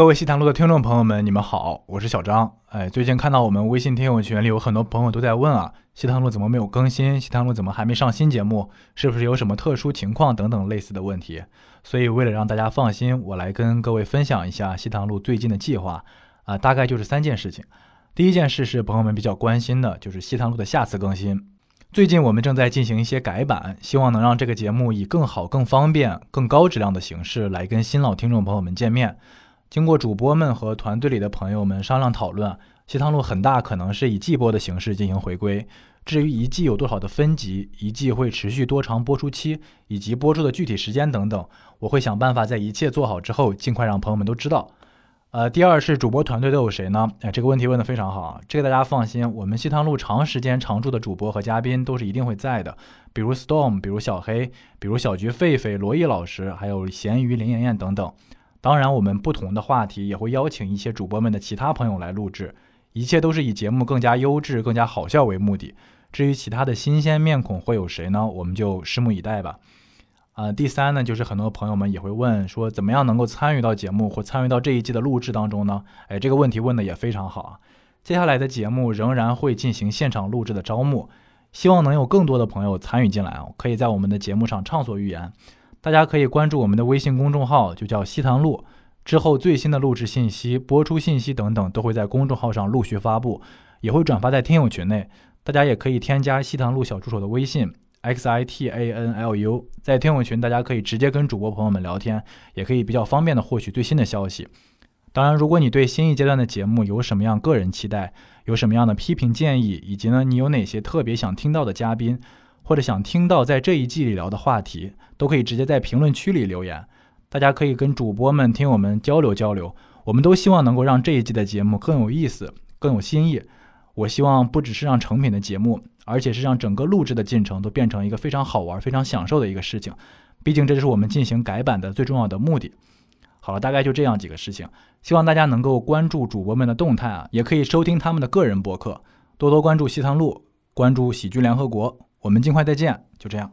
各位西塘路的听众朋友们，你们好，我是小张。哎，最近看到我们微信听友群里有很多朋友都在问啊，西塘路怎么没有更新？西塘路怎么还没上新节目？是不是有什么特殊情况等等类似的问题？所以为了让大家放心，我来跟各位分享一下西塘路最近的计划啊，大概就是三件事情。第一件事是朋友们比较关心的，就是西塘路的下次更新。最近我们正在进行一些改版，希望能让这个节目以更好、更方便、更高质量的形式来跟新老听众朋友们见面。经过主播们和团队里的朋友们商量讨论，西塘路很大可能是以季播的形式进行回归。至于一季有多少的分级，一季会持续多长播出期，以及播出的具体时间等等，我会想办法在一切做好之后，尽快让朋友们都知道。呃，第二是主播团队都有谁呢？哎，这个问题问得非常好啊，这个大家放心，我们西塘路长时间常驻的主播和嘉宾都是一定会在的，比如 Storm，比如小黑，比如小菊、狒狒、罗毅老师，还有咸鱼、林妍妍等等。当然，我们不同的话题也会邀请一些主播们的其他朋友来录制，一切都是以节目更加优质、更加好笑为目的。至于其他的新鲜面孔会有谁呢？我们就拭目以待吧。啊，第三呢，就是很多朋友们也会问说，怎么样能够参与到节目或参与到这一季的录制当中呢？哎，这个问题问的也非常好啊。接下来的节目仍然会进行现场录制的招募，希望能有更多的朋友参与进来啊，可以在我们的节目上畅所欲言。大家可以关注我们的微信公众号，就叫西塘路。之后最新的录制信息、播出信息等等，都会在公众号上陆续发布，也会转发在听友群内。大家也可以添加西塘路小助手的微信 x i t a n l u，在听友群大家可以直接跟主播朋友们聊天，也可以比较方便的获取最新的消息。当然，如果你对新一阶段的节目有什么样个人期待，有什么样的批评建议，以及呢你有哪些特别想听到的嘉宾？或者想听到在这一季里聊的话题，都可以直接在评论区里留言。大家可以跟主播们、听友们交流交流。我们都希望能够让这一季的节目更有意思、更有新意。我希望不只是让成品的节目，而且是让整个录制的进程都变成一个非常好玩、非常享受的一个事情。毕竟这就是我们进行改版的最重要的目的。好了，大概就这样几个事情。希望大家能够关注主播们的动态啊，也可以收听他们的个人博客，多多关注西塘路，关注喜剧联合国。我们尽快再见，就这样。